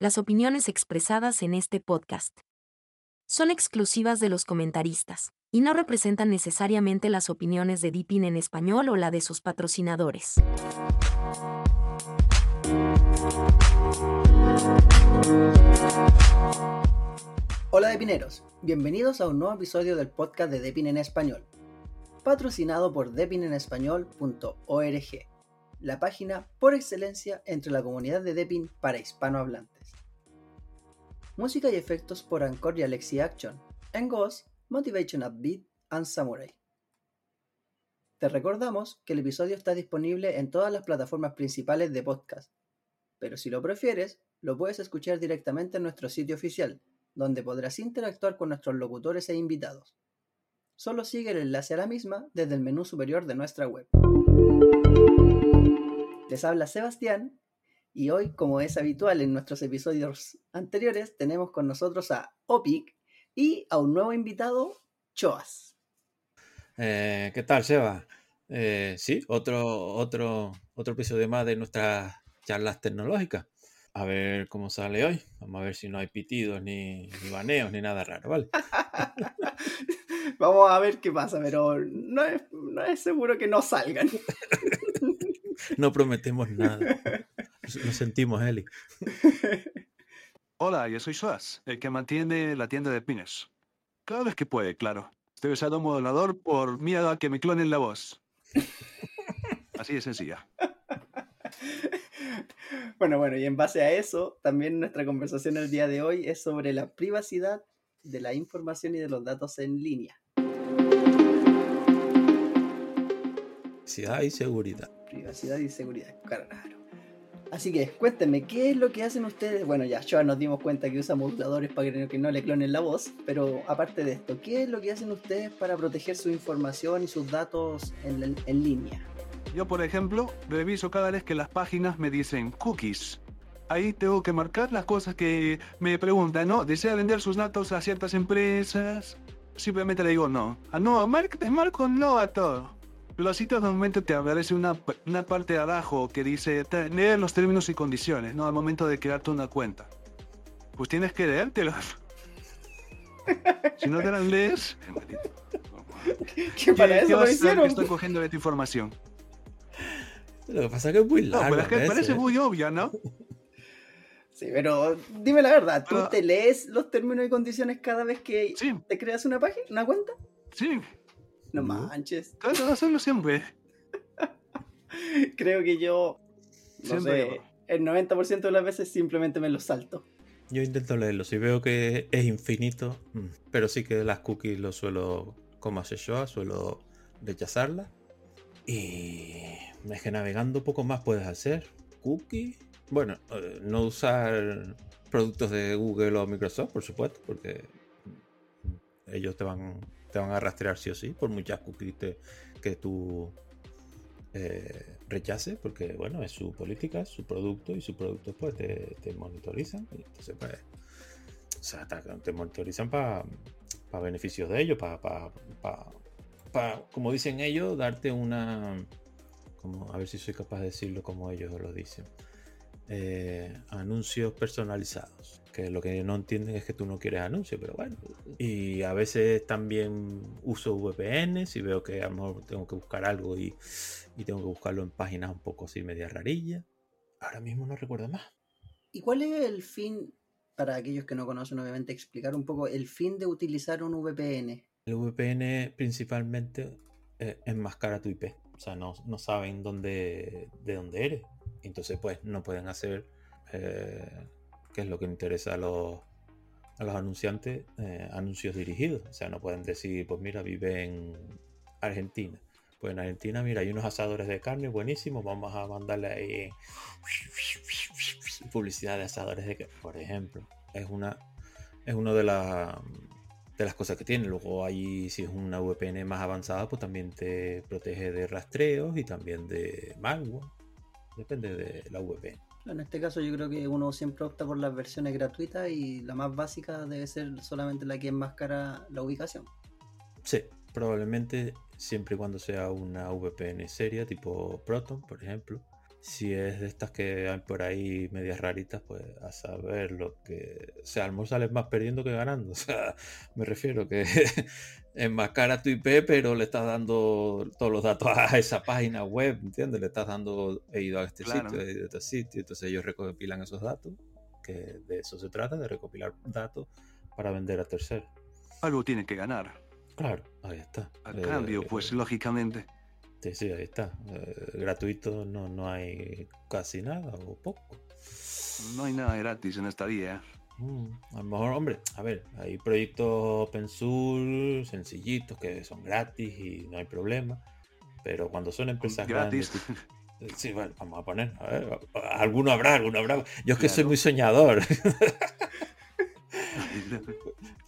Las opiniones expresadas en este podcast son exclusivas de los comentaristas y no representan necesariamente las opiniones de Deepin en español o la de sus patrocinadores. Hola Depineros, bienvenidos a un nuevo episodio del podcast de Depin en español, patrocinado por depinenespañol.org, la página por excelencia entre la comunidad de Depin para hispanohablantes. Música y efectos por Anchor y Alexi Action, en Ghost, Motivation Upbeat and Samurai. Te recordamos que el episodio está disponible en todas las plataformas principales de podcast, pero si lo prefieres, lo puedes escuchar directamente en nuestro sitio oficial, donde podrás interactuar con nuestros locutores e invitados. Solo sigue el enlace a la misma desde el menú superior de nuestra web. Les habla Sebastián y hoy, como es habitual en nuestros episodios anteriores, tenemos con nosotros a Opic y a un nuevo invitado, Choas. Eh, ¿Qué tal, Seba? Eh, sí, otro, otro, otro episodio más de nuestras charlas tecnológicas a ver cómo sale hoy. Vamos a ver si no hay pitidos, ni, baneos, ni nada raro, ¿vale? Vamos a ver qué pasa, pero no es, no es seguro que no salgan. no prometemos nada. Lo sentimos, Eli. Hola, yo soy Suaz, el que mantiene la tienda de pines. Cada vez que puede, claro. Estoy usando un modulador por miedo a que me clonen la voz. Así de sencilla. Bueno, bueno, y en base a eso, también nuestra conversación el día de hoy es sobre la privacidad de la información y de los datos en línea. Privacidad y seguridad. Privacidad y seguridad, claro. Así que cuéntenme, ¿qué es lo que hacen ustedes? Bueno, ya, ya nos dimos cuenta que usan moduladores para que no le clonen la voz, pero aparte de esto, ¿qué es lo que hacen ustedes para proteger su información y sus datos en, línea? Yo, por ejemplo, reviso cada vez que las páginas me dicen cookies. Ahí tengo que marcar las cosas que me preguntan, ¿no? ¿Desea vender sus datos a ciertas empresas? Simplemente le digo no. Ah, no, te marco no a todo. Así todo momento te aparece una, una parte de abajo que dice leer los términos y condiciones, ¿no? Al momento de crearte una cuenta. Pues tienes que leértelos. si no te las lees... ¿Qué, para eso lo hicieron? Estoy cogiendo de tu información. Lo que pasa es que es muy largo. No, pero es que parece muy obvio, ¿no? Sí, pero dime la verdad, ¿tú te lees los términos y condiciones cada vez que te creas una página, una cuenta? Sí. No manches. Trato de hacerlo siempre. Creo que yo, no sé, el 90% de las veces simplemente me los salto. Yo intento leerlo, si veo que es infinito, mm, pero sí que las cookies lo suelo, como hace yo, suelo rechazarlas. Y es que navegando poco más puedes hacer. Cookie. Bueno, eh, no usar productos de Google o Microsoft, por supuesto, porque ellos te van, te van a rastrear sí o sí por muchas cookies que tú eh, rechaces, porque bueno, es su política, su producto y su producto pues te, te monitorizan. entonces pues, o sea, te monitorizan para beneficios de ellos, para, para, como dicen ellos, darte una como, a ver si soy capaz de decirlo como ellos lo dicen. Eh, anuncios personalizados. Que lo que no entienden es que tú no quieres anuncios, pero bueno. Y a veces también uso VPN si veo que a lo mejor tengo que buscar algo y, tengo que buscarlo en páginas un poco así media rarillas. Ahora mismo no recuerdo más. ¿Y cuál es el fin, para aquellos que no conocen, obviamente, explicar un poco el fin de utilizar un VPN? El VPN principalmente eh, enmascara tu IP. O sea, no, saben dónde, de dónde eres. Entonces, pues, no pueden hacer, eh, que es lo que interesa a los, a los anunciantes, eh, anuncios dirigidos. O sea, no pueden decir, pues mira, vive en Argentina. Pues en Argentina, mira, hay unos asadores de carne buenísimos, vamos a mandarle ahí publicidad de asadores de carne, por ejemplo. Es una, es de las de las cosas que tiene. Luego ahí si es una VPN más avanzada, pues también te protege de rastreos y también de malware. Depende de la VPN. En este caso yo creo que uno siempre opta por las versiones gratuitas y la más básica debe ser solamente la que enmascara la ubicación. Sí, probablemente siempre y cuando sea una VPN seria, tipo Proton, por ejemplo, Si es de estas que hay por ahí medias raritas, pues a saber lo que. O sea, al sales más perdiendo que ganando. O sea, me refiero que es más cara tu IP, pero le estás dando todos los datos a esa página web, ¿entiendes? Le estás dando, he ido a este sitio, he ido a este sitio, entonces ellos recopilan esos datos, que de eso se trata, de recopilar datos para vender a terceros. Algo tiene que ganar. Claro, ahí está. A cambio, pues lógicamente. Sí, sí, ahí está. Eh, gratuito no, no hay casi nada o poco. No hay nada gratis en esta vida. Mm, a lo mejor, hombre, a ver, hay proyectos open source, sencillitos, que son gratis y no hay problema. Pero cuando son empresas gratis. grandes. Sí, bueno, vamos a poner. A ver, alguno habrá, alguno habrá. Yo es que soy muy soñador.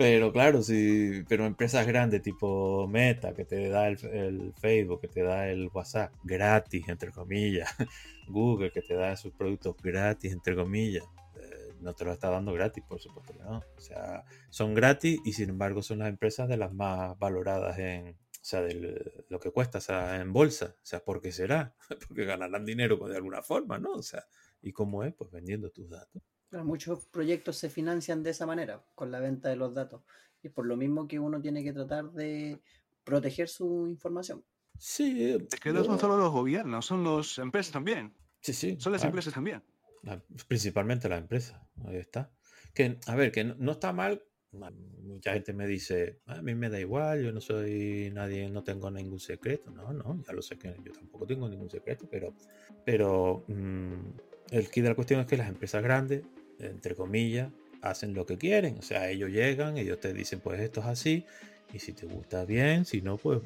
Pero claro, sí, pero empresas grandes tipo Meta, que te da el, Facebook, que te da el WhatsApp gratis, entre comillas, Google, que te da sus productos gratis, entre comillas, eh, no te lo está dando gratis, por supuesto que no. O sea, son gratis y sin embargo son las empresas de las más valoradas en, o sea, de lo que cuesta, o sea, en bolsa. O sea, ¿por qué será? Porque ganarán dinero de alguna forma, ¿no? O sea, ¿y cómo es? Pues vendiendo tus datos muchos proyectos se financian de esa manera, con la venta de los datos. Y por lo mismo que uno tiene que tratar de proteger su información. Sí. Es que no son solo los gobiernos, son las empresas también. Sí, sí. Son las empresas también. principalmente las empresas. Ahí está. Que, a ver, que no, está mal. Mucha gente me dice, a mí me da igual, yo no soy nadie, no tengo ningún secreto. No, no, ya lo sé que yo tampoco tengo ningún secreto, pero, pero mm, el key de la cuestión es que las empresas grandes entre comillas, hacen lo que quieren. O sea, ellos llegan, ellos te dicen, pues esto es así, y si te gusta bien, si no, pues,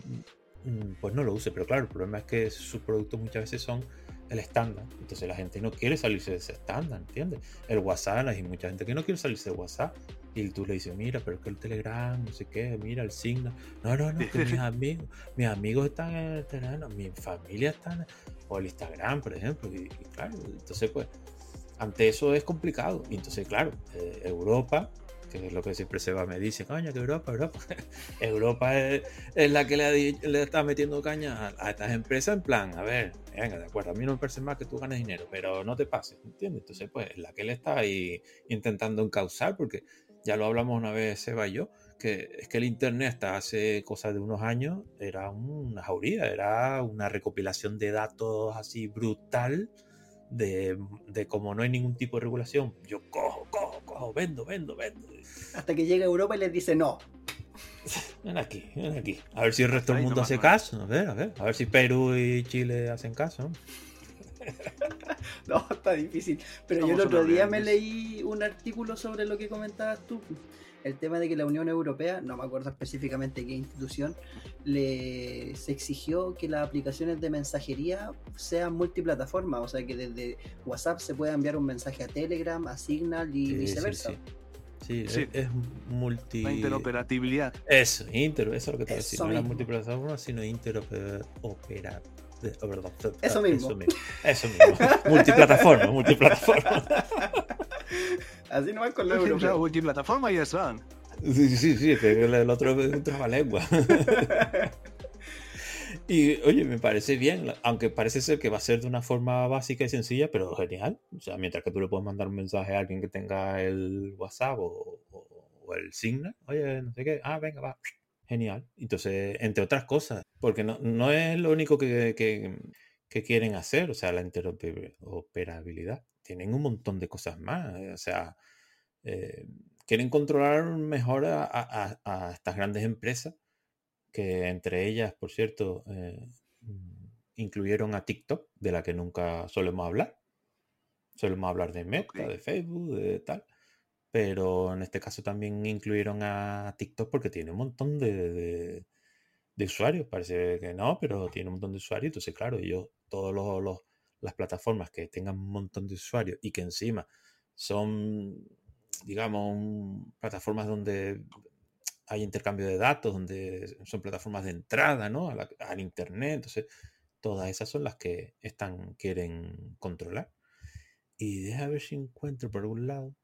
mm, pues no lo uses. Pero claro, el problema es que sus productos muchas veces son el estándar. Entonces la gente no quiere salirse de ese estándar, ¿entiendes? El WhatsApp, hay mucha gente que no quiere salirse de WhatsApp. Y tú le dices, mira, pero es que el Telegram, no sé qué, mira el signo. No, no, no, que mis amigos, mis amigos están en el Telegram, mi familia está en o el Instagram, por ejemplo. y claro, entonces pues ante eso es complicado. Y entonces, claro, eh, Europa, que es lo que siempre se va, me dice, coño, que Europa, Europa. Europa es, la que le, está metiendo caña a, estas empresas en plan, a ver, venga, de acuerdo, a mí no me parece más que tú ganes dinero, pero no te pases, ¿entiendes? Entonces, pues, es la que le está ahí intentando encauzar, porque ya lo hablamos una vez, Seba y yo, que es que el Internet hasta hace cosas de unos años era una jauría, era una recopilación de datos así brutal de, de como no hay ningún tipo de regulación, yo cojo, cojo, cojo, vendo, vendo, vendo. Hasta que llega Europa y les dice no. Ven aquí, ven aquí. A ver si el resto del mundo hace caso. A ver, a ver. A ver si Perú y Chile hacen caso. no, está difícil. Pero yo el otro día me leí un artículo sobre lo que comentabas tú el tema de que la Unión Europea, no me acuerdo específicamente qué institución, le se exigió que las aplicaciones de mensajería sean multiplataformas, o sea que desde WhatsApp se pueda enviar un mensaje a Telegram, a Signal y viceversa. Sí, sí. Es, multi. La interoperabilidad. Eso, inter, eso es lo que te decía. No era multiplataforma, sino interoperabilidad. Oh, eso mismo. Eso mismo. Eso mismo. multiplataforma, multiplataforma. Así no con la europeo. Multiplataforma y eso. Sí, sí, sí, el otro es un lengua. Y oye, me parece bien, aunque parece ser que va a ser de una forma básica y sencilla, pero genial. O sea, mientras que tú le puedes mandar un mensaje a alguien que tenga el WhatsApp o, el Signal, oye, no sé qué, ah, venga, va, genial. Entonces, entre otras cosas, porque no, no es lo único que, que, que quieren hacer, o sea, la interoperabilidad tienen un montón de cosas más. Eh, o sea, eh, quieren controlar mejor a, estas grandes empresas, que entre ellas, por cierto, eh, incluyeron a TikTok, de la que nunca solemos hablar. Solemos hablar de Meta, de Facebook, de tal. Pero en este caso también incluyeron a TikTok porque tiene un montón de, de, usuarios. Parece que no, pero tiene un montón de usuarios. Entonces, claro, ellos, todos los las plataformas que tengan un montón de usuarios y que encima son, digamos, plataformas donde hay intercambio de datos, donde son plataformas de entrada ¿no? al Internet. Entonces, todas esas son las que están, quieren controlar. Y deja ver si encuentro por algún lado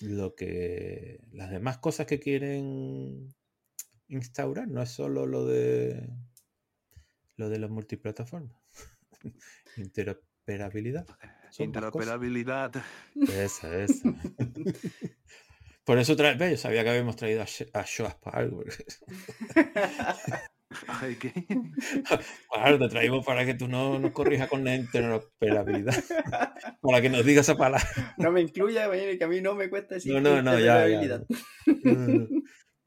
lo que las demás cosas que quieren instaurar no es solo lo de lo de las multiplataformas interoperabilidad. Interoperabilidad. Esa, esa. Por eso tra... yo sabía que habíamos traído a, a Shoas Ay, ¿qué? Claro, te traímos para que tú no nos corrijas con la interoperabilidad. para que nos digas esa palabra. No me incluya, que a mí no me cuesta decir no, no, no, ya, ya.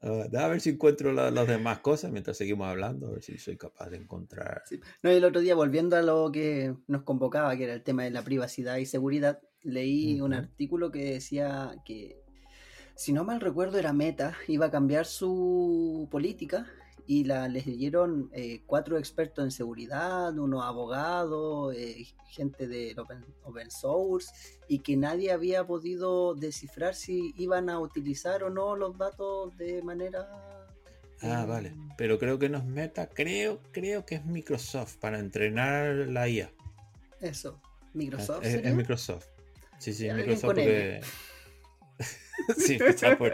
Uh, a ver si encuentro las demás cosas mientras seguimos hablando, a ver si soy capaz de encontrar. Sí. No, el otro día, volviendo a lo que nos convocaba, que era el tema de la privacidad y seguridad, leí uh -huh. un artículo que decía que, si no mal recuerdo, era Meta, iba a cambiar su política y la leyeron eh, cuatro expertos en seguridad, unos abogados, eh, gente del open, open, source, y que nadie había podido descifrar si iban a utilizar o no los datos de manera... Ah, eh... vale. Pero creo que no es Meta, creo, creo que es Microsoft para entrenar la IA. Eso, Microsoft. Es, es Microsoft. Sí, sí, Microsoft porque... sí, por...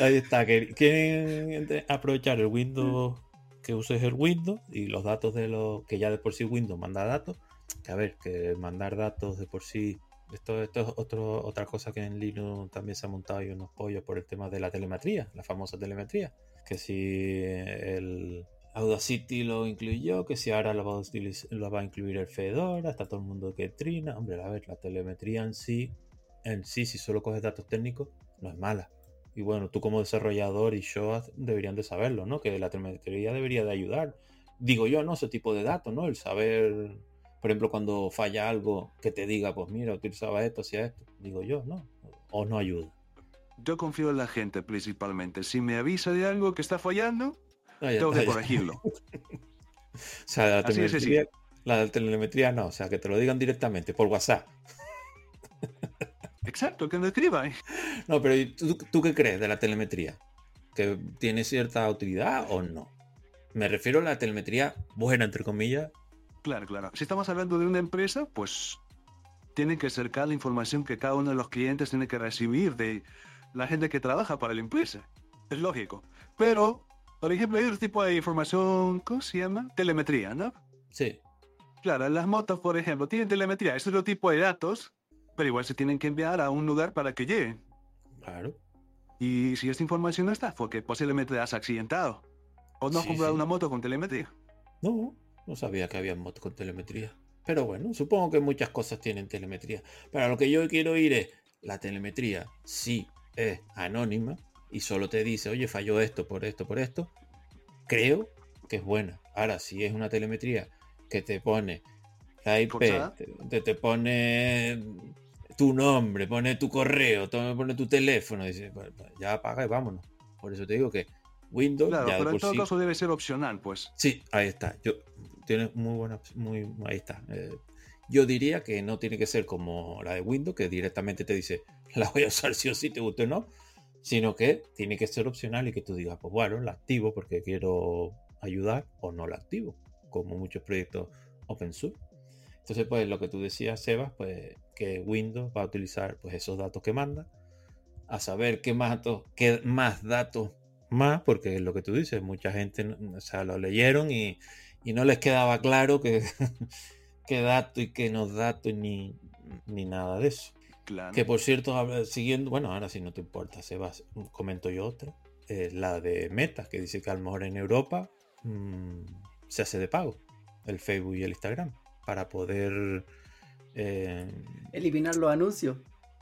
Ahí está, quieren aprovechar el Windows que uses el Windows y los datos de los que ya de por sí Windows manda datos. Que a ver, que mandar datos de por sí, esto, esto es otro, otra cosa que en Linux también se ha montado y unos pollos por el tema de la telemetría, la famosa telemetría. Que si el Audacity lo incluyó, que si ahora lo va a, utilizar, lo va a incluir el Fedora, está todo el mundo que trina. Hombre, a ver, la telemetría en sí, en sí, si solo coges datos técnicos, no es mala. Y bueno, tú como desarrollador y yo deberían de saberlo, ¿no? Que la telemetría debería de ayudar. Digo yo, ¿no? Ese tipo de datos, ¿no? El saber, por ejemplo, cuando falla algo, que te diga, pues mira, utilizaba esto, hacía esto. Digo yo, ¿no? O no ayuda. Yo confío en la gente principalmente. Si me avisa de algo que está fallando, ah, tengo que corregirlo. o sea, la telemetría, la telemetría no, o sea, que te lo digan directamente por WhatsApp. Exacto, que me escriba. No, pero ¿tú, ¿tú, qué crees de la telemetría? ¿Que tiene cierta utilidad o no? Me refiero a la telemetría buena, entre comillas. Claro, claro. Si estamos hablando de una empresa, pues tiene que acercar la información que cada uno de los clientes tiene que recibir de la gente que trabaja para la empresa. Es lógico. Pero, por ejemplo, hay otro tipo de información, ¿cómo se llama? Telemetría, ¿no? Sí. Claro, las motos, por ejemplo, tienen telemetría. Es otro tipo de datos pero igual se tienen que enviar a un lugar para que lleguen. Claro. Y si esta información no está, porque posiblemente has accidentado. O no has sí, comprado sí. una moto con telemetría. No, no sabía que había motos con telemetría. Pero bueno, supongo que muchas cosas tienen telemetría. Pero lo que yo quiero oír es, la telemetría sí es anónima y solo te dice, oye, falló esto por esto, por esto. Creo que es buena. Ahora, si es una telemetría que te pone la IP, te, te, pone tu nombre, pone tu correo, pone tu teléfono, dice, ya apaga y vámonos. Por eso te digo que Windows. Claro, ya pero en todo sí, caso debe ser opcional, pues. Sí, ahí está. Yo, tiene muy buena, muy, ahí está. Eh, yo diría que no tiene que ser como la de Windows, que directamente te dice, la voy a usar sí o sí, te guste o no, sino que tiene que ser opcional y que tú digas, pues bueno, la activo porque quiero ayudar o no la activo, como muchos proyectos open source. Entonces, pues lo que tú decías, Sebas, pues que Windows va a utilizar pues esos datos que manda, a saber qué más, datos, qué más datos más, porque lo que tú dices, mucha gente o sea, lo leyeron y, y no les quedaba claro que, qué dato y qué no dato ni, ni nada de eso. Claro. Que por cierto, siguiendo, bueno, ahora si no te importa, Sebas, comento yo otra, eh, la de Meta, que dice que a lo mejor en Europa mmm, se hace de pago, el Facebook y el Instagram para poder... Eh, eliminar los anuncios.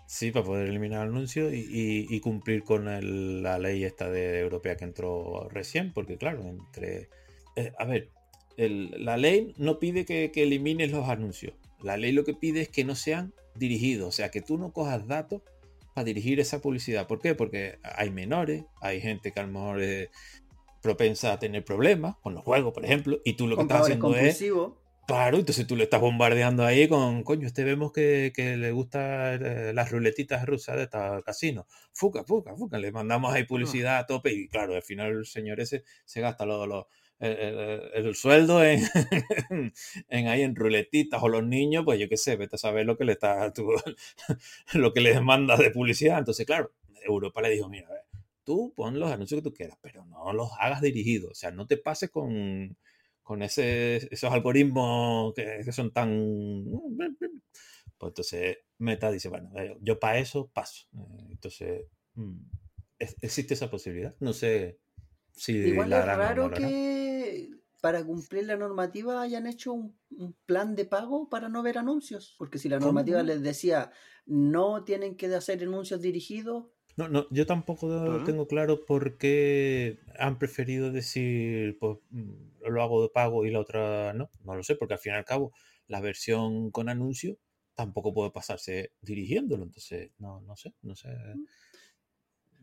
Sí, para poder eliminar anuncios y, y, y cumplir con el, la ley esta de europea que entró recién, porque claro, entre... Eh, a ver, el, la ley no pide que, que, elimines los anuncios. La ley lo que pide es que no sean dirigidos, o sea, que tú no cojas datos para dirigir esa publicidad. ¿Por qué? Porque hay menores, hay gente que a lo mejor es propensa a tener problemas con los juegos, por ejemplo, y tú lo que estás haciendo es Claro, entonces tú le estás bombardeando ahí con, coño, este vemos que, que le gustan eh, las ruletitas rusas de este casino. Fuca, fuca, fuca. Le mandamos ahí publicidad a tope y claro, al final el señor ese se gasta lo, lo, el, el, el, sueldo en, en, ahí en ruletitas o los niños, pues yo qué sé, vete a saber lo que le está, tú, lo que les manda de publicidad. Entonces, claro, Europa le dijo, mira, a ver, tú pon los anuncios que tú quieras, pero no los hagas dirigidos. O sea, no te pases con con ese, esos algoritmos que, que son tan... Pues entonces Meta dice, bueno, eh, yo para eso paso. Eh, Entonces, mm, es- existe esa posibilidad. No sé si Igual la es no raro que para cumplir la normativa hayan hecho un, un plan de pago para no ver anuncios. Porque si la normativa ¿Cómo? les decía no tienen que hacer anuncios dirigidos, No, no, yo tampoco tengo claro por qué han preferido decir, pues mm, lo hago de pago y la otra no. No lo sé, porque al fin y al cabo la versión con anuncio tampoco puede pasarse dirigiéndolo. Entonces, no, no sé, no sé.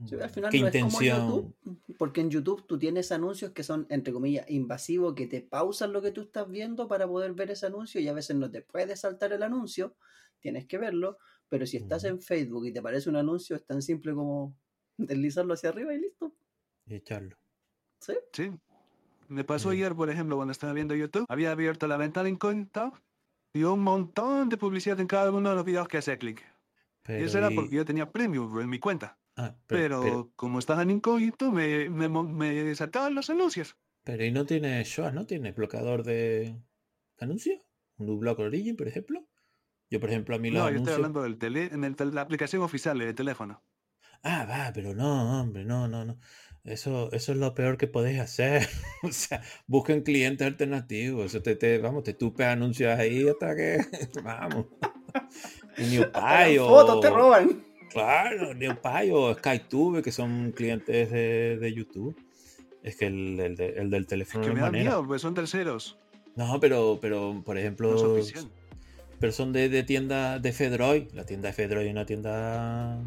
Sí, al mm, final qué no es como intención. YouTube, porque en YouTube tú tienes anuncios que son, entre comillas, invasivos, que te pausan lo que tú estás viendo para poder ver ese anuncio y a veces no te puedes saltar el anuncio, tienes que verlo, pero si estás en Facebook y te aparece un anuncio, es tan simple como deslizarlo hacia arriba y listo. Y echarlo. ¿Sí? Sí. Me pasó Sí. ayer, por ejemplo, cuando estaba viendo YouTube, había abierto la ventana incógnita y un montón de publicidad en cada uno de los videos que hacía clic. Y eso era porque yo tenía premium en mi cuenta. ah, Pero, pero, pero, como estaba en incógnito, me, me, me saltaban los anuncios. pero ¿y no tiene SHOA? ¿No tiene bloqueador de anuncios? ¿Un Ublog Origin, por ejemplo? Yo, por ejemplo, a mí los No, yo estoy hablando del tele, en el la aplicación oficial del teléfono. Ah, va, pero no, hombre, no, no, no. Eso, eso es lo peor que podéis hacer. O sea, busquen clientes alternativos. Eso te, te- vamos, te tupe anuncios ahí hasta que. Vamos. Hasta NewPie las fotos te o. roban. Claro, NewPie o SkyTube, que son clientes de, de YouTube. Es que el, el de- el del teléfono Que no me es da manera. miedo, porque son terceros. No, pero, pero, por No es ejemplo, oficial. Pero son de, de tienda de Fedroid. La tienda de Fedroid es una tienda.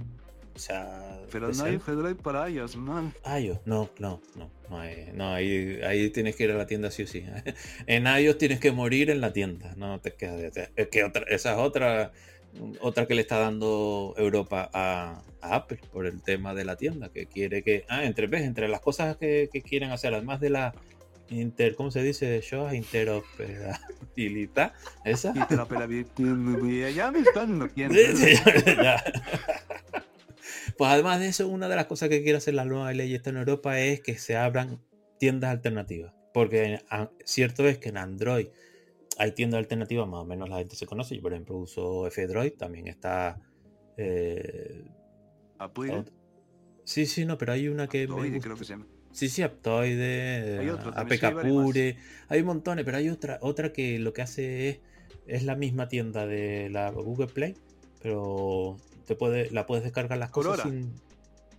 O sea. Pero no hay Fedroid para ellos, man. iOS, no, no, no, no, hay, no ahí, ahí tienes que ir a la tienda sí o sí. En iOS tienes que morir en la tienda, no te quedas de Es que otra, esa es otra, otra que le está dando Europa a, a Apple por el tema de la tienda, que quiere que, ah, entre, ves, entre las cosas que, que quieren hacer, además de la inter, ¿cómo se dice? Yo, interoperabilidad, esa. Pela- Ya me están metiendo. Sí, sí. Pues además de eso, una de las cosas que quiere hacer la nueva ley esta en Europa es que se abran tiendas alternativas. Porque a- cierto es que en Android hay tiendas alternativas, más o menos la gente se conoce. Yo, por ejemplo, uso F-Droid, también está. eh, sí, sí, no, pero hay una que. me gusta. creo que se llama. Sí, sí, Aptoide, Hay otro sí, hay hay montones, pero hay otra, otra que lo que hace es, es la misma tienda de la Google Play, pero te puede, la puedes descargar las cosas sin.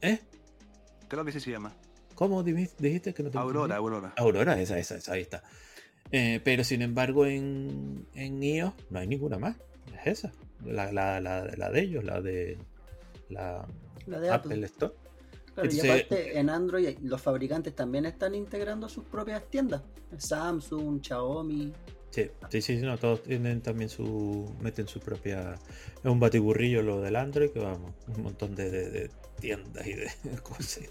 ¿Eh? Creo que sí se llama. ¿Cómo dijiste que no te Aurora, entendí? Aurora. Aurora, esa, esa, esa, ahí está. Eh, pero sin embargo, en, en iOS no hay ninguna más. Es esa. La, la, la, la de ellos, la de la La de Apple Apple. Store. Claro, y Entonces- aparte en Android los fabricantes también están integrando sus propias tiendas. Samsung, Xiaomi. Sí, sí, sí, no, todos tienen también su. meten su propia. Es un batiburrillo lo del Android, que vamos, un montón de, de- de tiendas y de cosas.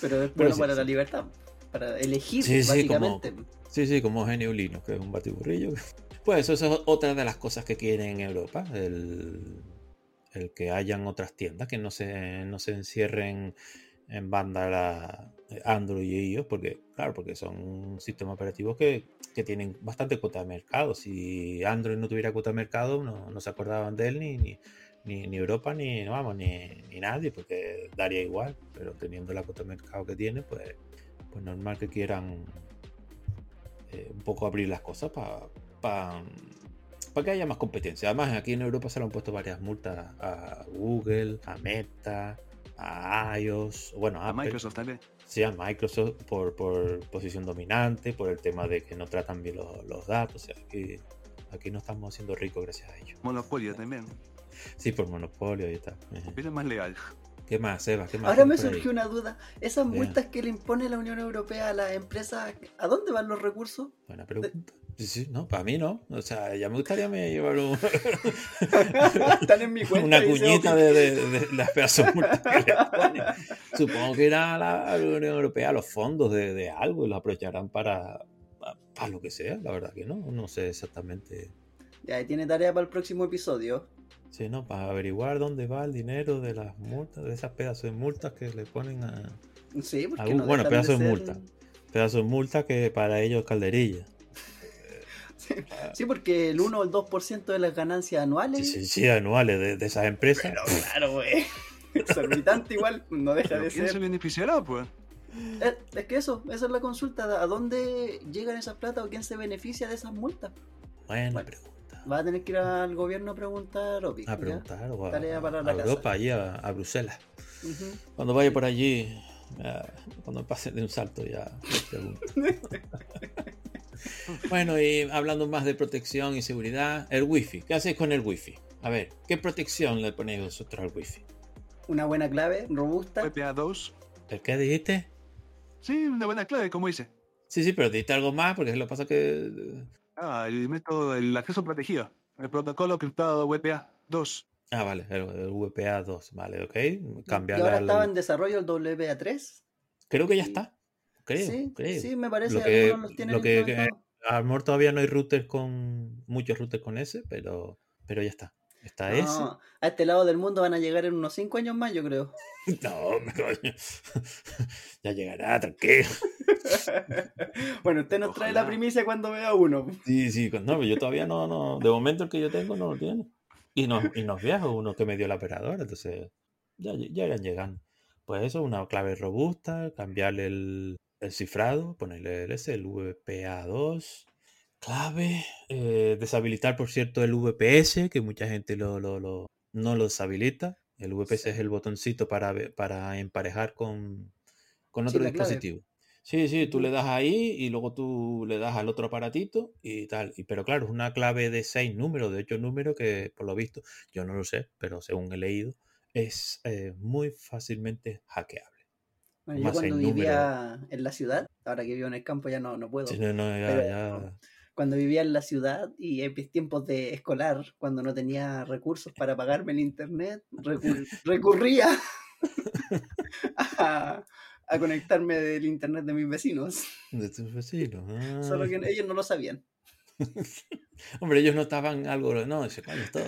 Pero es bueno sí, para sí. la libertad. Para elegir, Sí, como- básicamente. Sí, sí, como Genio Linux, que es un batiburrillo. Pues eso, eso es otra de las cosas que quieren en Europa, el, el que hayan otras tiendas que no se, no se encierren en banda la Android y ellos, porque, claro, porque son sistemas operativos que, que tienen bastante cuota de mercado. Si Android no tuviera cuota de mercado, no, no se acordaban de él ni, ni, ni, ni Europa, ni, vamos, ni, ni nadie, porque daría igual. Pero teniendo la cuota de mercado que tiene, pues, pues normal que quieran eh, un poco abrir las cosas para que haya más competencia. Además, aquí en Europa se le han puesto varias multas a Google, a Meta, a iOS, bueno, a A Apple, Microsoft, dale. sí, a Microsoft por, por posición dominante, por el tema de que no tratan bien los, los datos. O sea, aquí, aquí no estamos siendo ricos gracias a ello. Monopolio también. Sí, por monopolio y tal. Pero más legal. ¿Qué más, Eva? ¿Qué más Ahora me ahí? surgió una duda. Esas multas que le impone la Unión Europea a las empresas, ¿a dónde van los recursos? Buena pregunta. Sí, no, para mí no. O sea, ya me gustaría me llevar un, Están en mi cuenta. una cuñita de, de- de las pedazos multas que le ponen. Supongo que irá a la, a la Unión Europea a los fondos de, de algo y lo aprovecharán para, para lo que sea. La verdad que no, no sé exactamente. Ya, ahí tiene tarea para el próximo episodio. Sí, ¿no? Para averiguar dónde va el dinero de las multas, de esas pedazos de multas que le ponen a. Sí, porque no bueno, dejan pedazo de ser- multa. Pedazo de multa que para ellos es calderilla. Sí, porque el 1 o el 2% de las ganancias anuales. Sí, sí, sí, anuales de, de esas empresas. Pero claro, güey. Exorbitante igual, no deja ¿Pero de ¿Quién se ser. beneficiará, pues? Es, es que eso, esa es la consulta. ¿A dónde llegan esas plata o quién se beneficia de esas multas? Buena Bueno. pregunta. Va a tener que ir al gobierno a preguntar, Opi. A preguntar o a, Tarea para a la casa. Europa, allí a, a Bruselas. Cuando vaya por allí, ya, cuando pase de un salto, ya pregunto. bueno, y hablando más de protección y seguridad, el wifi. ¿Qué hacéis con el wifi? A ver, ¿qué protección le ponéis vosotros al wifi? Una buena clave, robusta. PPA2. ¿El qué dijiste? Sí, una buena clave, como dice. Sí, sí, pero dijiste algo más, porque lo que pasa que. Ah, el método del acceso protegido. El protocolo criptado WPA 2. Ah, vale, el, el VPA 2, vale, ok. y Cambiarle ahora estaba en desarrollo el WPA3. Creo que ya está. Creo, sí, creo. sí, me parece Lo que que- algunos los tienen lo que- implementados. A lo mejor todavía no hay routers con. Muchos routers con ese, pero, pero ya está. Está ese. No, a este lado del mundo van a llegar en unos 5 años más, yo creo. No, me coño. ya llegará, tranquilo. bueno, usted nos trae la primicia cuando vea uno. Sí, sí, no, yo todavía no, no. De momento el que yo tengo no lo tiene. Y no, y no es viejo, uno que me dio la operadora, entonces ya, ya irán llegando. Pues eso, una clave robusta, cambiarle el, el cifrado, ponerle el S, el VPA2, clave, eh, deshabilitar, por cierto, el VPS, que mucha gente lo, lo- lo- no lo deshabilita. El VPS Sí. es el botoncito para, para emparejar con, con otro dispositivo. Sí, sí, tú le das ahí y luego tú le das al otro aparatito y tal. Y, pero claro, es una clave de seis números, de ocho números que por lo visto, yo no lo sé, pero según he leído, es eh, muy fácilmente hackeable. Bueno, yo cuando número. vivía en la ciudad, ahora que vivo en el campo ya no, no puedo. Sí, no, no, ya- Pero- ya- Cuando vivía en la ciudad y en mis tiempos de escolar, cuando no tenía recursos para pagarme el internet, recur- recurría a, a conectarme del internet de mis vecinos. de tus vecinos. Solo ah. que ellos no lo sabían. Hombre, ellos notaban algo, no, dice, coño, esto,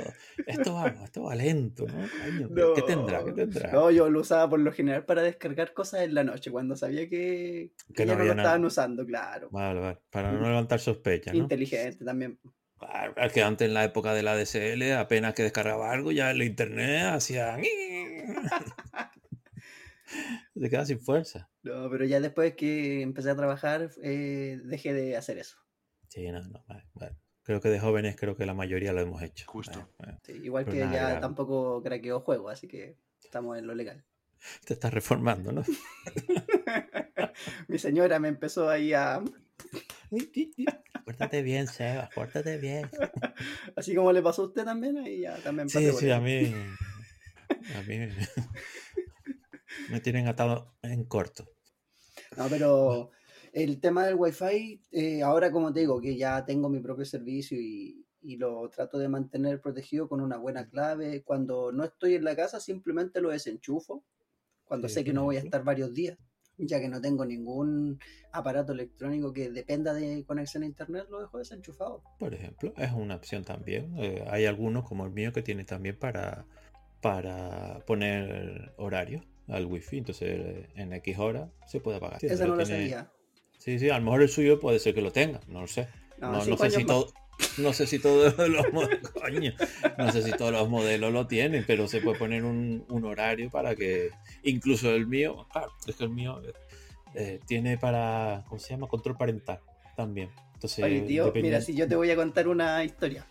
esto va, esto va lento, ¿no? Coño, ¿qué- ¿Qué tendrá? ¿Qué No, tendrá? No, yo lo usaba por lo general para descargar cosas en la noche, cuando sabía que, que Que no ya no había lo nada. estaban usando, claro. Vale, vale, para no levantar sospechas, ¿no? Inteligente también. Claro, es que antes en la época de la DSL, apenas que descargaba algo, ya el internet hacía. Se quedaba sin fuerza. No, pero ya después que empecé a trabajar, eh, dejé de hacer eso. Sí, no, no, vale, vale. Creo que de jóvenes, creo que la mayoría lo hemos hecho. Justo. Vale, vale. Sí, igual Pues que nada, ya grave. tampoco craqueo juego, así que estamos en lo legal. Te estás reformando, ¿no? Mi señora me empezó ahí a. Pórtate bien, Seba, pórtate bien. Así como le pasó a usted también, ahí ya también pasé Sí, sí, a mí. A mí. Me tienen atado en corto. No, pero el tema del wifi, eh, ahora como te digo, que ya tengo mi propio servicio y, y lo trato de mantener protegido con una buena clave. Cuando no estoy en la casa, simplemente lo desenchufo. Cuando Sí, sé que no voy a estar varios días, ya que no tengo ningún aparato electrónico que dependa de conexión a internet, lo dejo desenchufado. Por ejemplo, es una opción también. Eh, hay algunos, como el mío, que tiene también para, para poner horario al wifi. Entonces, en X hora se puede apagar. Esa no lo tiene- sabía. Sí, sí, a lo mejor el suyo puede ser que lo tenga, no lo sé. No, No, no cinco sé si todo. No sé si todos los modelos, coño, no sé si todos los modelos lo tienen, pero se puede poner un, un horario para que, incluso el mío, claro, es que el mío eh, tiene para, ¿cómo se llama? Control parental también. Entonces, Oye, tío, mira, si yo te voy a contar una historia.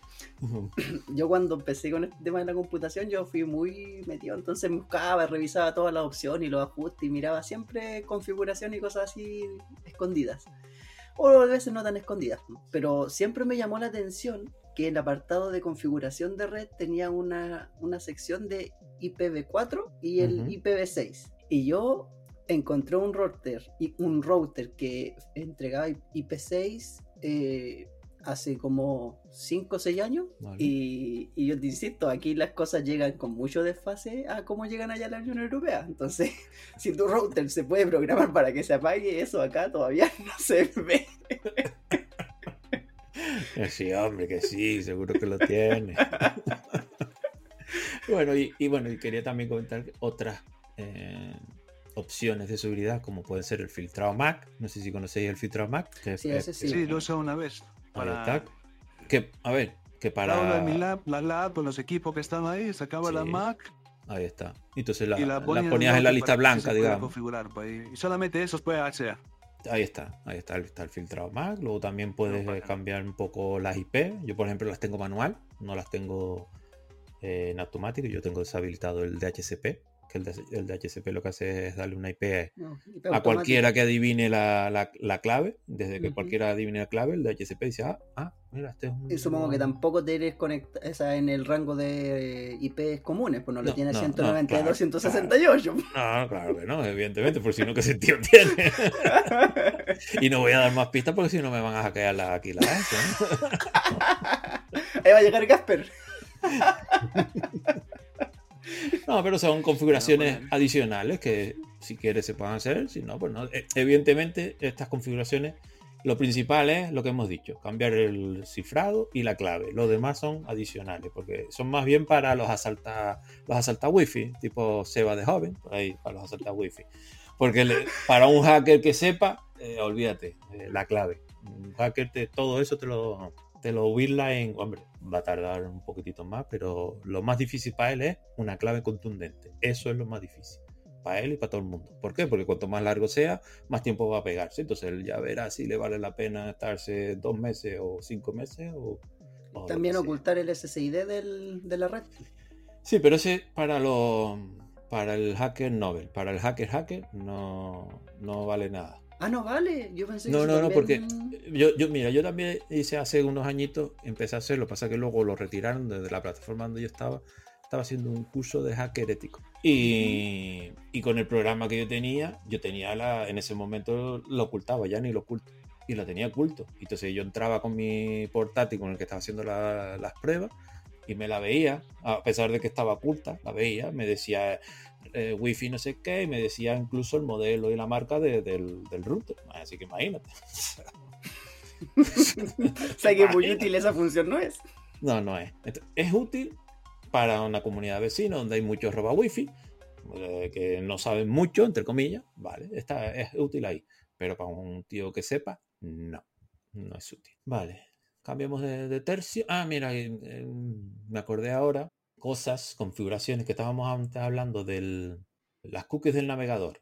Yo cuando empecé con este tema de la computación, yo fui muy metido, entonces buscaba, revisaba todas las opciones y los ajustes y miraba siempre configuración y cosas así escondidas. O a veces no tan escondidas, pero siempre me llamó la atención que el apartado de configuración de red tenía una, una sección de IPv4 y el Ujú. IPv6. Y yo encontré un router, un router que entregaba IP6 eh, hace como 5 o 6 años. Vale. Y, y yo te insisto, aquí las cosas llegan con mucho desfase a cómo llegan allá a la Unión Europea. Entonces, si tu router se puede programar para que se apague, eso acá todavía no se ve. Sí, hombre, que sí, seguro que lo tiene. bueno, y, y bueno, y quería también comentar otras, eh, opciones de seguridad como pueden ser el filtrado MAC. No sé si conocéis el filtrado MAC. Que sí, ese sí. Sí, lo he una vez. Para... Que, a ver, que para... La, la lab con los equipos que están ahí, sacaba la Mac. Ahí está. Entonces la, la, ponías en la lista blanca, digamos. Configurar, pues, y solamente eso puede hacer. Ahí está, ahí está, está el filtrado Mac. Luego también puedes eh, cambiar un poco las IP. Yo, por ejemplo, las tengo manual, no las tengo eh, en automático. Yo tengo deshabilitado el DHCP que el, el DHCP lo que hace es darle una IP, a cualquiera que adivine la, clave. Desde que cualquiera adivine la clave, el DHCP dice, ah, ah mira, este es un... Y supongo que tampoco te eres esa en el rango de IPs comunes, pues no lo tienes 192, 268. No, claro que no, evidentemente, por si no, ¿qué sentido tiene? y no voy a dar más pistas porque si no me van a hackear la, aquí la Ahí va a llegar Casper. No, pero son configuraciones adicionales que si quieres se pueden hacer, si no, pues no. E, evidentemente, estas configuraciones, lo principal es lo que hemos dicho, cambiar el cifrado y la clave. Los demás son adicionales, porque son más bien para los asalta, los asalta wifi, tipo Seba de joven, por ahí, para los asalta wifi. Porque para un hacker que sepa, eh, olvídate, eh, la clave. Un hacker te, todo eso te lo, te lo birla en, hombre, va a tardar un poquitito más, pero lo más difícil para él es una clave contundente. Eso es lo más difícil. Para él y para todo el mundo. ¿Por qué? Porque cuanto más largo sea, más tiempo va a pegarse. Entonces él ya verá si le vale la pena estarse dos meses o cinco meses o... También ocultar el SSID de la red. Sí, pero ese para los para el hacker Nobel. Para el hacker hacker no, no vale nada. Ah, no vale. Yo pensé que No, no, no, porque yo, yo, mira, yo también hice hace unos añitos, empecé a hacerlo, pasa que luego lo retiraron desde la plataforma donde yo estaba. Estaba haciendo un curso de hacker ético. Y, y con el programa que yo tenía, yo tenía la, en ese momento lo ocultaba, ya ni lo oculto. Y lo tenía oculto. Entonces yo entraba con mi portátil con el que estaba haciendo las pruebas y me la veía, a pesar de que estaba oculta, la veía, me decía, eh, wifi no sé qué, y me decía incluso el modelo y la marca del, del, router. Así que imagínate. o sea que muy útil esa función no es. No, no es. Es útil para una comunidad de vecinos donde hay muchos roba wifi, eh, que no saben mucho, entre comillas, vale, está, es útil ahí. Pero para un tío que sepa, no, no es útil. Vale, cambiamos de, tercio. Ah, mira, me acordé ahora cosas, configuraciones que estábamos antes hablando de las cookies del navegador.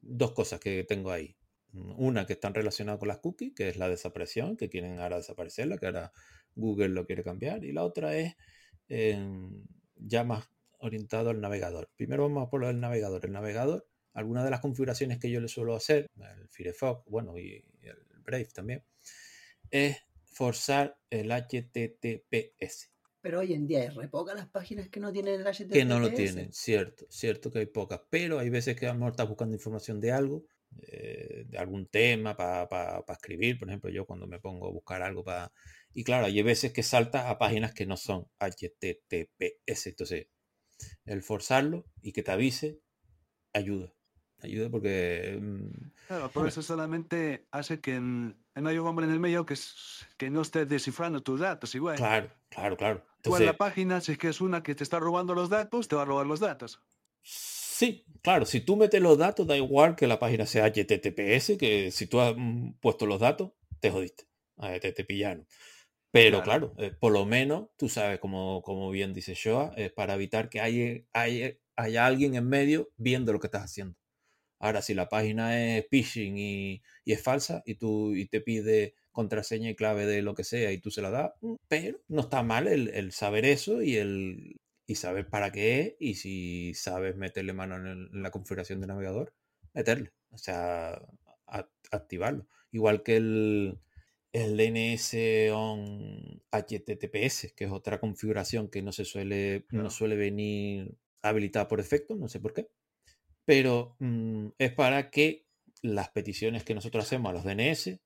Dos cosas que tengo ahí. Una que están relacionadas con las cookies, que es la desaparición, que quieren ahora desaparecerla, que ahora Google lo quiere cambiar. Y la otra es em, ya más orientado al navegador. Primero vamos a por lo del navegador. El navegador, algunas de las configuraciones que yo le suelo hacer, el Firefox, bueno, y el Brave también, es forzar el HTTPS. Pero hoy en día hay re pocas las páginas que no tienen el HTTPS. Que no lo tienen, cierto, cierto que hay pocas. Pero hay veces que a lo mejor estás buscando información de algo, eh, de algún tema para escribir. Por ejemplo, yo cuando me pongo a buscar algo para... Y claro, hay veces que saltas a páginas que no son HTTPS. Entonces, el forzarlo y que te avise ayuda. Ayuda porque... Mm, claro, por eso solamente hace que no haya un hombre en el medio que, que no esté descifrando tus datos igual. Claro, claro, claro. Tú en la página, si es que es una que te está robando los datos, te va a robar los datos. Sí, claro, si tú metes los datos, da igual que la página sea HTTPS, que si tú has mm, puesto los datos, te jodiste, te, te pillaron. Pero claro, eh, por lo menos tú sabes, como, como bien dice Shoah, es para evitar que haya, haya, haya alguien en medio viendo lo que estás haciendo. Ahora, si la página es phishing y, es falsa y tú y te pide contraseña y clave de lo que sea y tú se la das, mm, pero no está mal el, saber eso y el y saber para qué es y si sabes meterle mano en, la configuración de navegador, meterle, o sea, activarlo. Igual que el, el DNS on HTTPS, que es otra configuración que no se suele, no suele venir habilitada por defecto, no sé por qué pero mm, es para que las peticiones que nosotros hacemos a los DNS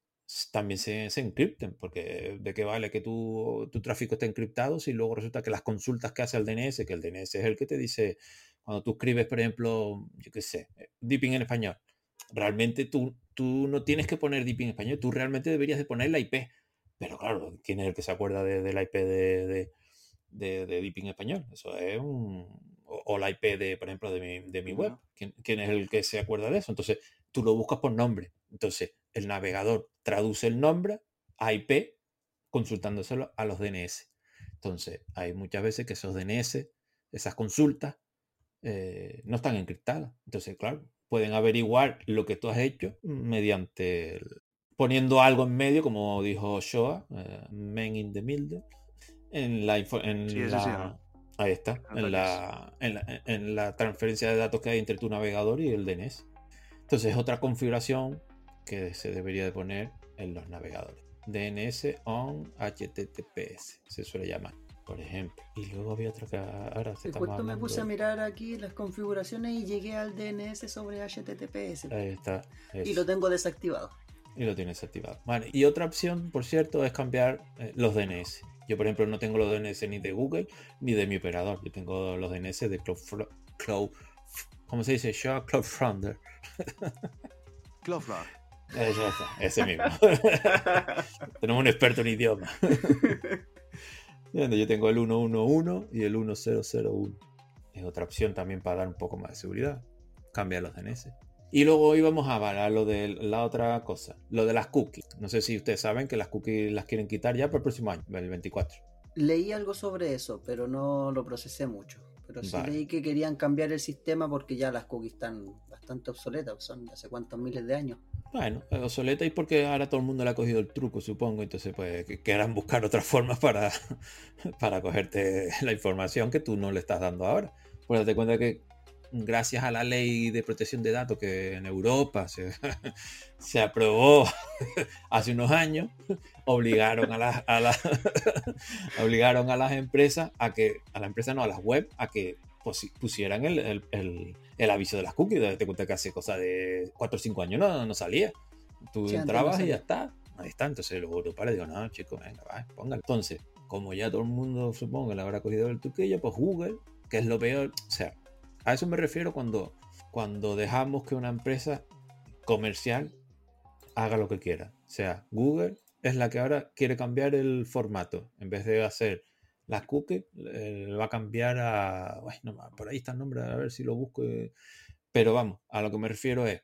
también se, encripten, porque de qué vale que tu, tu, tráfico esté encriptado si luego resulta que las consultas que hace el DNS, que el DNS es el que te dice, cuando tú escribes, por ejemplo, yo qué sé, eh, deeping en español, realmente tú, tú no tienes que poner deeping en español, tú realmente deberías de poner la IP, pero claro, ¿quién es el que se acuerda de, la IP de, de, de, en español? Eso es un, o, o la IP de, por ejemplo, de mi, de mi web. ¿Quién, quién es el que se acuerda de eso? Entonces, tú lo buscas por nombre. Entonces, el navegador traduce el nombre a IP consultándoselo a los DNS. Entonces, hay muchas veces que esos DNS, esas consultas, eh, no están encriptadas. Entonces, claro, pueden averiguar lo que tú has hecho mediante el- poniendo algo en medio, como dijo Shoah, eh, man in the middle, en la, en. Ahí está, en la, en, la, en la transferencia de datos que hay entre tu navegador y el DNS. Entonces, es otra configuración que se debería de poner en los navegadores. DNS on HTTPS, se suele llamar, por ejemplo. Y luego había otro que ahora se está justo me puse a mirar aquí las configuraciones y llegué al DNS sobre HTTPS. Ahí está. Y lo tengo desactivado. Y lo tienes activado. Vale. Y otra opción, por cierto, es cambiar eh, los DNS. Yo, por ejemplo, no tengo los DNS ni de Google ni de mi operador. Yo tengo los DNS de Cloud, Cloud ¿cómo se dice? Shaw CloudFronder. Cloudflare. Eh, ese mismo. Tenemos un experto en idioma. Yo tengo el 111 y el 1001. Es otra opción también para dar un poco más de seguridad. Cambiar los DNS. Y luego íbamos a hablar lo de la otra cosa, lo de las cookies. No sé si ustedes saben que las cookies las quieren quitar ya para el próximo año, el 24. Leí algo sobre eso, pero no lo procesé mucho. Pero sí Vale. leí que querían cambiar el sistema porque ya las cookies están bastante obsoletas, son de hace cuántos miles de años. Bueno, obsoleta y porque ahora todo el mundo le ha cogido el truco, supongo. Entonces, pues, que quieran buscar otras formas para, para cogerte la información que tú no le estás dando ahora. Pues date cuenta que gracias a la ley de protección de datos que en Europa se, se aprobó hace unos años, obligaron a las, a las- obligaron a las empresas a que, a la empresa no, a las web, a que pusieran el, el- el- el aviso de las cookies. Date cuenta que hace cosa de 4 o 5 años no, no salía. Tú Sí, antes no entrabas y ya está. Ahí está. Entonces los europeos les digo, no, chicos, venga, va, póngalo. Entonces, como ya todo el mundo supongo que le habrá cogido el truquillo, pues Google, que es lo peor. O sea, a eso me refiero cuando, cuando dejamos que una empresa comercial haga lo que quiera. O sea, Google es la que ahora quiere cambiar el formato. En vez de hacer las cookies, eh, va a cambiar a. Por ahí está el nombre, a ver si lo busco. Pero vamos, a lo que me refiero es.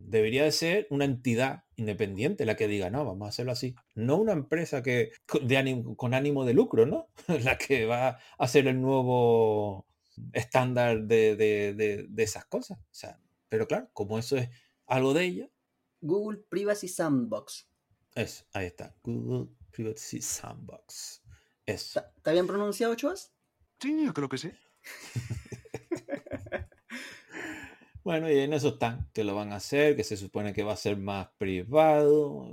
Debería de ser una entidad independiente la que diga, no, vamos a hacerlo así. No una empresa que con, ánimo, de lucro, ¿no? la que va a ser el nuevo estándar de, de- de- de esas cosas. O sea, pero claro, como eso es algo de ella, Google Privacy Sandbox. eso, ahí está. Google Privacy Sandbox. Eso. ¿Está bien pronunciado, Choas? Sí, yo creo que sí. Bueno, y en eso están, que lo van a hacer, que se supone que va a ser más privado.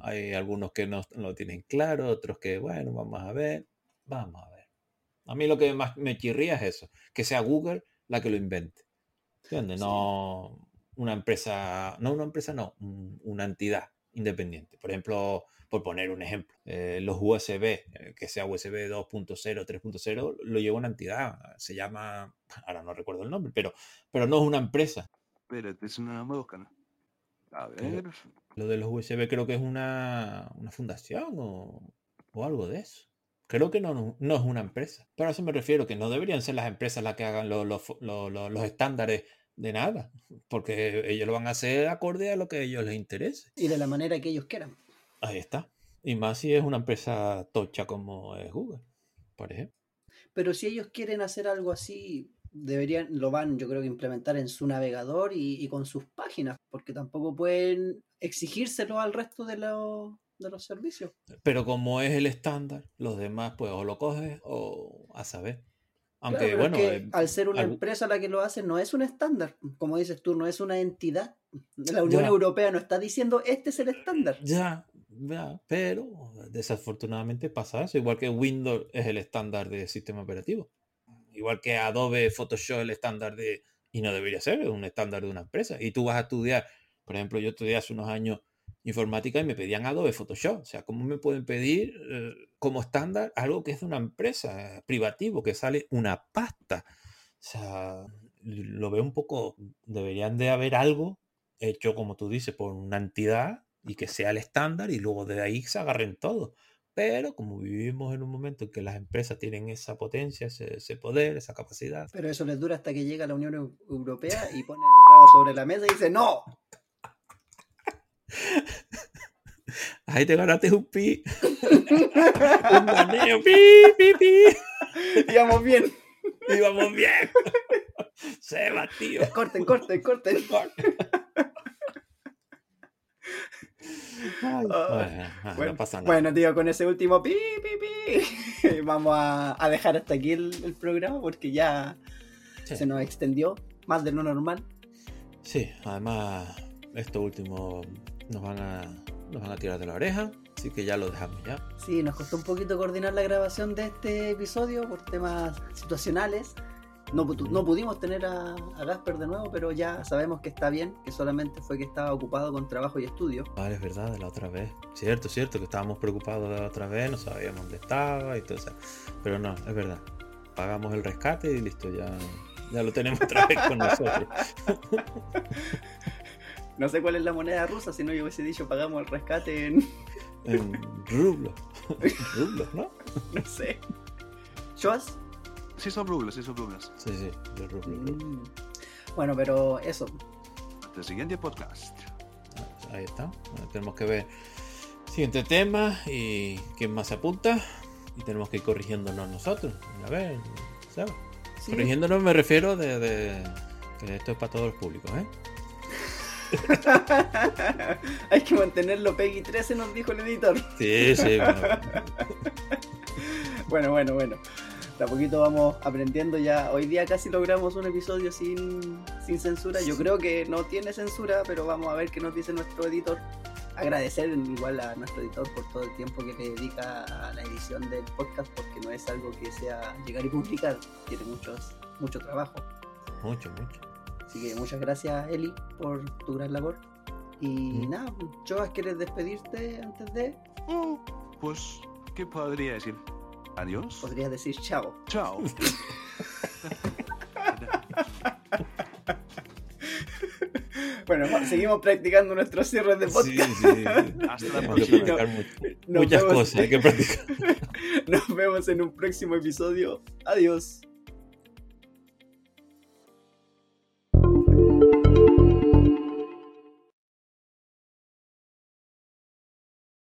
Hay algunos que no lo tienen claro, otros que, bueno, vamos a ver, vamos a ver. A mí lo que más me chirría es eso, que sea Google la que lo invente. ¿Entiendes? Sí. No una empresa, no una empresa, no, un- una entidad independiente. Por ejemplo, por poner un ejemplo, eh, los USB, eh, que sea USB 2.0, 3.0, lo lleva una entidad, se llama, ahora no recuerdo el nombre, pero, pero no es una empresa. Espérate, es una mosca. A ver. Lo de los USB creo que es una, una fundación o, o algo de eso. Creo que no, no, es una empresa. Pero a eso me refiero, que no deberían ser las empresas las que hagan los- los- los estándares de nada. Porque ellos lo van a hacer acorde a lo que a ellos les interese. Y de la manera que ellos quieran. Ahí está. Y más si es una empresa tocha como es Google, por ejemplo. Pero si ellos quieren hacer algo así, deberían, lo van, yo creo que implementar en su navegador y, y con sus páginas, porque tampoco pueden exigírselo al resto de, los de los servicios. Pero como es el estándar, los demás pues o lo coges o a saber. Aunque Claro, pero es bueno, que eh, al ser una empresa la que lo hace, no es un estándar. Como dices tú, no es una entidad. La Unión Ya. Europea no está diciendo este es el estándar. Ya, ya, pero desafortunadamente pasa eso. Igual que Windows es el estándar de sistema operativo. Igual que Adobe Photoshop es el estándar de... Y no debería ser, es un estándar de una empresa. Y tú vas a estudiar, por ejemplo, yo estudié hace unos años informática y me pedían Adobe Photoshop. O sea, ¿cómo me pueden pedir eh, como estándar algo que es de una empresa privativo, que sale una pasta? O sea, lo veo un poco... Deberían de haber algo hecho, como tú dices, por una entidad y que sea el estándar y luego de ahí se agarren todo. Pero como vivimos en un momento en que las empresas tienen esa potencia, ese, ese poder, esa capacidad, Pero eso les dura hasta que llega la Unión Eu- Europea y pone el rabo sobre la mesa y dice, no, ahí te ganaste un pi, un maneo, pi, pi, pi, íbamos bien. y vamos bien. Seba, tío. Corten, corten, corten. Ay, Ah, bueno, Bueno, no bueno, tío, con ese último pi, pi, pi, vamos a, a dejar hasta aquí el, el programa porque ya Sí. se nos extendió más de lo normal. Sí, además, esto último nos van a, nos van a tirar de la oreja, así que ya lo dejamos ya. Sí, nos costó un poquito coordinar la grabación de este episodio por temas situacionales. No, no pudimos tener a, a Gasper de nuevo, pero ya sabemos que está bien, que solamente fue que estaba ocupado con trabajo y estudio. Vale, es verdad, de la otra vez. Cierto, cierto, que estábamos preocupados de la otra vez, no sabíamos dónde estaba y todo eso. Pero no, es verdad. Pagamos el rescate y listo, ya, ya lo tenemos otra vez con nosotros. No sé cuál es la moneda rusa, si no yo hubiese dicho pagamos el rescate en, En rublos. rublos, ¿no? no sé. ¿Shoas? Sí son rublos, sí son rublos. Sí, sí, de rublos. Mm. Bueno, pero eso. Hasta el siguiente podcast. Ahí está. Tenemos que ver siguiente tema y quién más se apunta. Y tenemos que ir corrigiéndonos nosotros. A ver, ¿sabes? Sí. Corrigiéndonos me refiero de, de que esto es para todos los públicos, ¿eh? Hay que mantenerlo Peggy 13, nos dijo el editor. Sí, sí, bueno. Bueno, bueno, bueno. De a poquito vamos aprendiendo ya. Hoy día casi logramos un episodio sin, sin censura. Yo creo que no tiene censura, pero vamos a ver qué nos dice nuestro editor. Agradecer igual a nuestro editor por todo el tiempo que le dedica a la edición del podcast, porque no es algo que sea llegar y publicar. Tiene muchos, mucho trabajo. Mucho, mucho. Así que muchas gracias, Eli, por tu gran labor. Y Mm. nada, Joas, ¿quieres despedirte antes de? Oh, pues, ¿qué podría decir? Adiós. Podrías decir chao. Chao. Bueno, seguimos practicando nuestros cierres de podcast. sí, sí. Hasta la próxima. Muchas vemos- cosas hay que practicar. Nos vemos en un próximo episodio. Adiós.